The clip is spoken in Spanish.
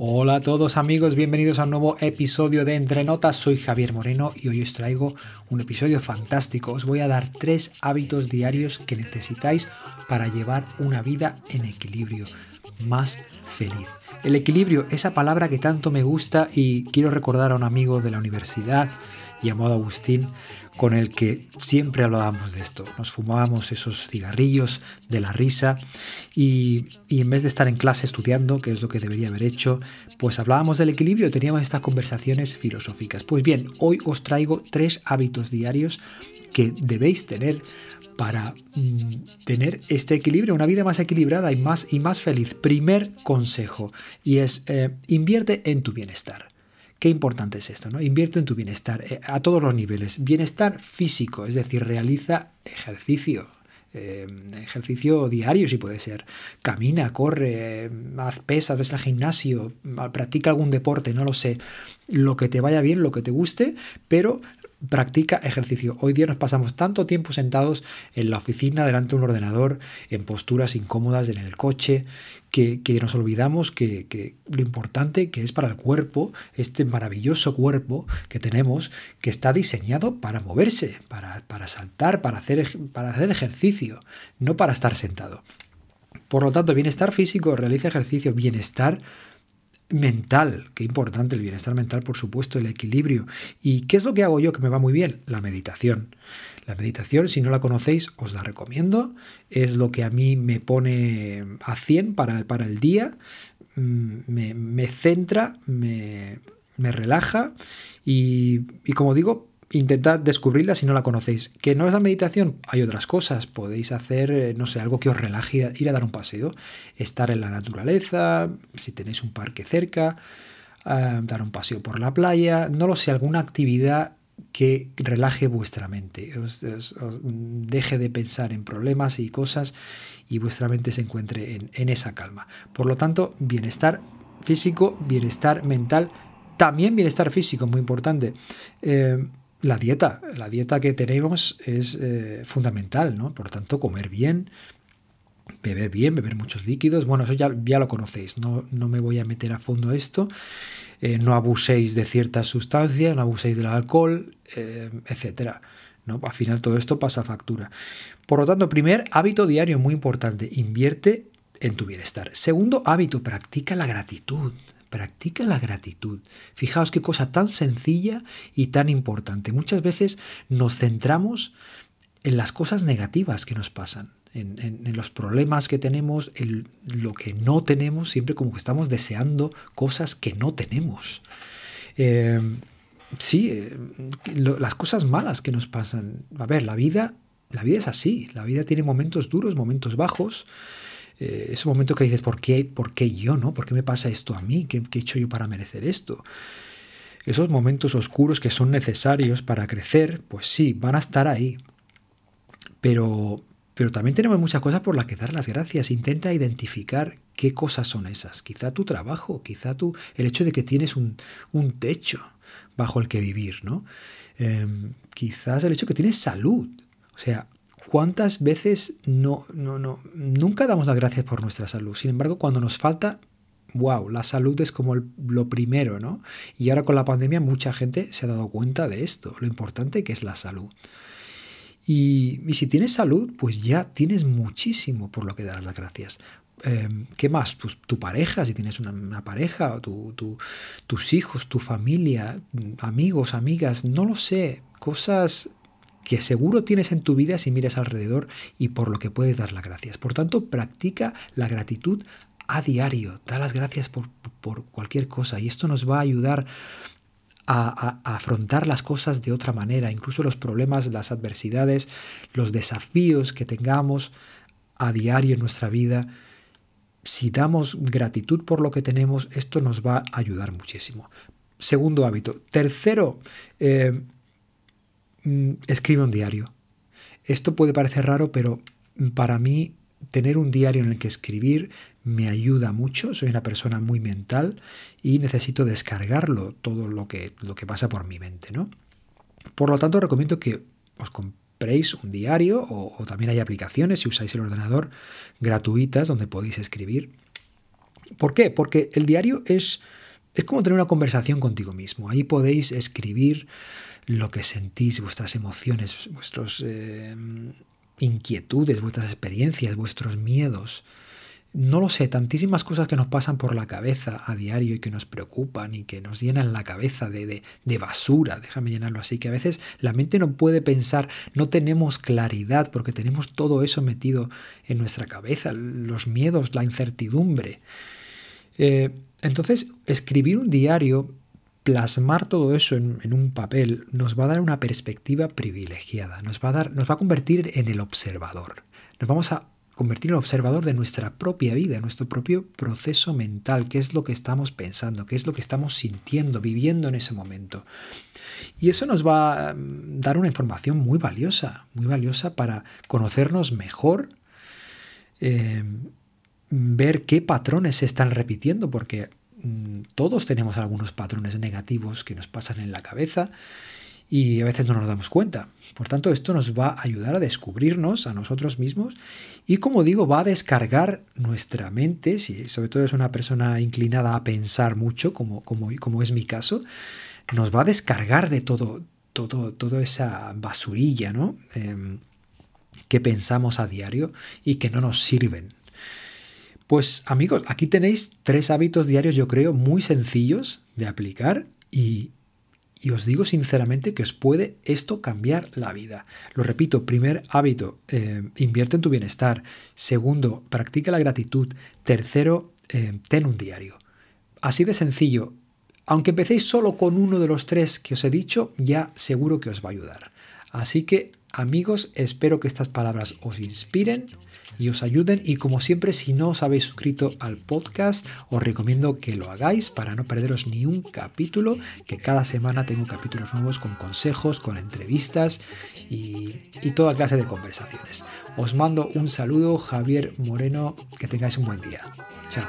Hola a todos amigos, bienvenidos a un nuevo episodio de Entre Notas. Soy Javier Moreno y hoy os traigo un episodio fantástico. Os voy a dar tres hábitos diarios que necesitáis para llevar una vida en equilibrio, más feliz. El equilibrio, esa palabra que tanto me gusta y quiero recordar a un amigo de la universidad llamado Agustín, con el que siempre hablábamos de esto. Nos fumábamos esos cigarrillos de la risa y, en vez de estar en clase estudiando, que es lo que debería haber hecho, pues hablábamos del equilibrio y teníamos estas conversaciones filosóficas. Pues bien, hoy os traigo tres hábitos diarios que debéis tener para mm, tener este equilibrio, una vida más equilibrada y más, y más feliz. Primer consejo y es eh, invierte en tu bienestar. Qué importante es esto, ¿no? Invierte en tu bienestar eh, a todos los niveles. Bienestar físico, es decir, realiza ejercicio, eh, ejercicio diario si puede ser. Camina, corre, haz pesas, ves al gimnasio, practica algún deporte, no lo sé. Lo que te vaya bien, lo que te guste, pero practica ejercicio. Hoy día nos pasamos tanto tiempo sentados en la oficina, delante de un ordenador, en posturas incómodas en el coche, que, nos olvidamos que, lo importante que es para el cuerpo, este maravilloso cuerpo que tenemos, que está diseñado para moverse, para, para saltar, para hacer, para hacer ejercicio, no para estar sentado. Por lo tanto, bienestar físico, realiza ejercicio, bienestar mental, qué importante el bienestar mental, por supuesto, el equilibrio. ¿Y qué es lo que hago yo que me va muy bien? La meditación. La meditación, si no la conocéis, os la recomiendo. Es lo que a mí me pone a 100 para, para el día, mm, me, me centra, me, me relaja y, y como digo, intentad descubrirla si no la conocéis. Que no es la meditación, hay otras cosas. Podéis hacer, eh, no sé, algo que os relaje, ir a dar un paseo, estar en la naturaleza, si tenéis un parque cerca, eh, dar un paseo por la playa, no lo sé, alguna actividad que relaje vuestra mente, os, deje de pensar en problemas y cosas y vuestra mente se encuentre en, esa calma. Por lo tanto, bienestar físico, bienestar mental, también bienestar físico, muy importante. Eh, la dieta, la dieta que tenemos es eh, fundamental, ¿no? Por lo tanto, comer bien, beber bien, beber muchos líquidos, bueno, eso ya, ya lo conocéis, no, no, me voy a meter a fondo esto, eh, no abuséis de ciertas sustancias, no abuséis del alcohol, eh, etcétera. ¿no? Al final todo esto pasa factura. Por lo tanto, primer hábito diario muy importante, invierte en tu bienestar. Segundo hábito, practica la gratitud. Practica la gratitud. Fijaos qué cosa tan sencilla y tan importante. Muchas veces nos centramos en las cosas negativas que nos pasan, en, los problemas que tenemos, en lo que no tenemos, siempre como que estamos deseando cosas que no tenemos. Eh, sí, eh, las cosas malas que nos pasan. A ver, la vida, la vida es así. La vida tiene momentos duros, momentos bajos. Eh, ese momento que dices, ¿por qué, ¿por qué yo, no? ¿Por qué me pasa esto a mí? ¿Qué, he hecho yo para merecer esto? Esos momentos oscuros que son necesarios para crecer, pues sí, van a estar ahí. Pero, pero también tenemos muchas cosas por las que dar las gracias. Intenta identificar qué cosas son esas. Quizá tu trabajo, quizá tu, el hecho de que tienes un, techo bajo el que vivir, ¿no? Em, quizás el hecho de que tienes salud. O sea, ¿Cuántas veces no, no, no, nunca damos las gracias por nuestra salud? Sin embargo, cuando nos falta, wow, la salud es como lo primero, ¿no? Y ahora con la pandemia mucha gente se ha dado cuenta de esto, lo importante que es la salud. Y, si tienes salud, pues ya tienes muchísimo por lo que dar las gracias. Em, ¿Qué más? Pues tu pareja, si tienes una, pareja, tu, tus hijos, tu familia, amigos, amigas, no lo sé, cosas que seguro tienes en tu vida si miras alrededor y por lo que puedes dar las gracias. Por tanto, practica la gratitud a diario, da las gracias por, cualquier cosa y esto nos va a ayudar a, afrontar las cosas de otra manera, incluso los problemas, las adversidades, los desafíos que tengamos a diario en nuestra vida. Si damos gratitud por lo que tenemos, esto nos va a ayudar muchísimo. Segundo hábito. Tercero, eh, escribe un diario. Esto puede parecer raro, pero para mí tener un diario en el que escribir me ayuda mucho. Soy una persona muy mental y necesito descargarlo, todo lo que, lo que pasa por mi mente. ¿no? Por lo tanto, recomiendo que os compréis un diario o, también hay aplicaciones, si usáis el ordenador, gratuitas donde podéis escribir. ¿Por qué? Porque el diario es, es como tener una conversación contigo mismo. Ahí podéis escribir lo que sentís, vuestras emociones, vuestras eh, inquietudes, vuestras experiencias, vuestros miedos. No lo sé, tantísimas cosas que nos pasan por la cabeza a diario y que nos preocupan y que nos llenan la cabeza de, de, basura, déjame llenarlo así, que a veces la mente no puede pensar, no tenemos claridad porque tenemos todo eso metido en nuestra cabeza, los miedos, la incertidumbre. Eh, entonces, escribir un diario, plasmar todo eso en, un papel, nos va a dar una perspectiva privilegiada, nos va a, dar, nos va a convertir en el observador. Nos vamos a convertir en observador de nuestra propia vida, nuestro propio proceso mental, qué es lo que estamos pensando, qué es lo que estamos sintiendo, viviendo en ese momento. Y eso nos va a mm, dar una información muy valiosa, muy valiosa para conocernos mejor, eh, ver qué patrones se están repitiendo, porque todos tenemos algunos patrones negativos que nos pasan en la cabeza y a veces no nos damos cuenta. Por tanto, esto nos va a ayudar a descubrirnos a nosotros mismos y, como digo, va a descargar nuestra mente, si sobre todo es una persona inclinada a pensar mucho, como, como, como es mi caso, nos va a descargar de todo, todo, toda esa basurilla ¿no? Em, que pensamos a diario y que no nos sirven. Pues amigos, aquí tenéis tres hábitos diarios, yo creo, muy sencillos de aplicar y, y os digo sinceramente que os puede esto cambiar la vida. Lo repito, primer hábito, eh, invierte en tu bienestar. Segundo, practica la gratitud. Tercero, eh, ten un diario. Así de sencillo. Aunque empecéis solo con uno de los tres que os he dicho, ya seguro que os va a ayudar. Así que Amigos, espero que estas palabras os inspiren y os ayuden y como siempre si no os habéis suscrito al podcast os recomiendo que lo hagáis para no perderos ni un capítulo que cada semana tengo capítulos nuevos con consejos, con entrevistas y, y toda clase de conversaciones. Os mando un saludo Javier Moreno, que tengáis un buen día. Chao.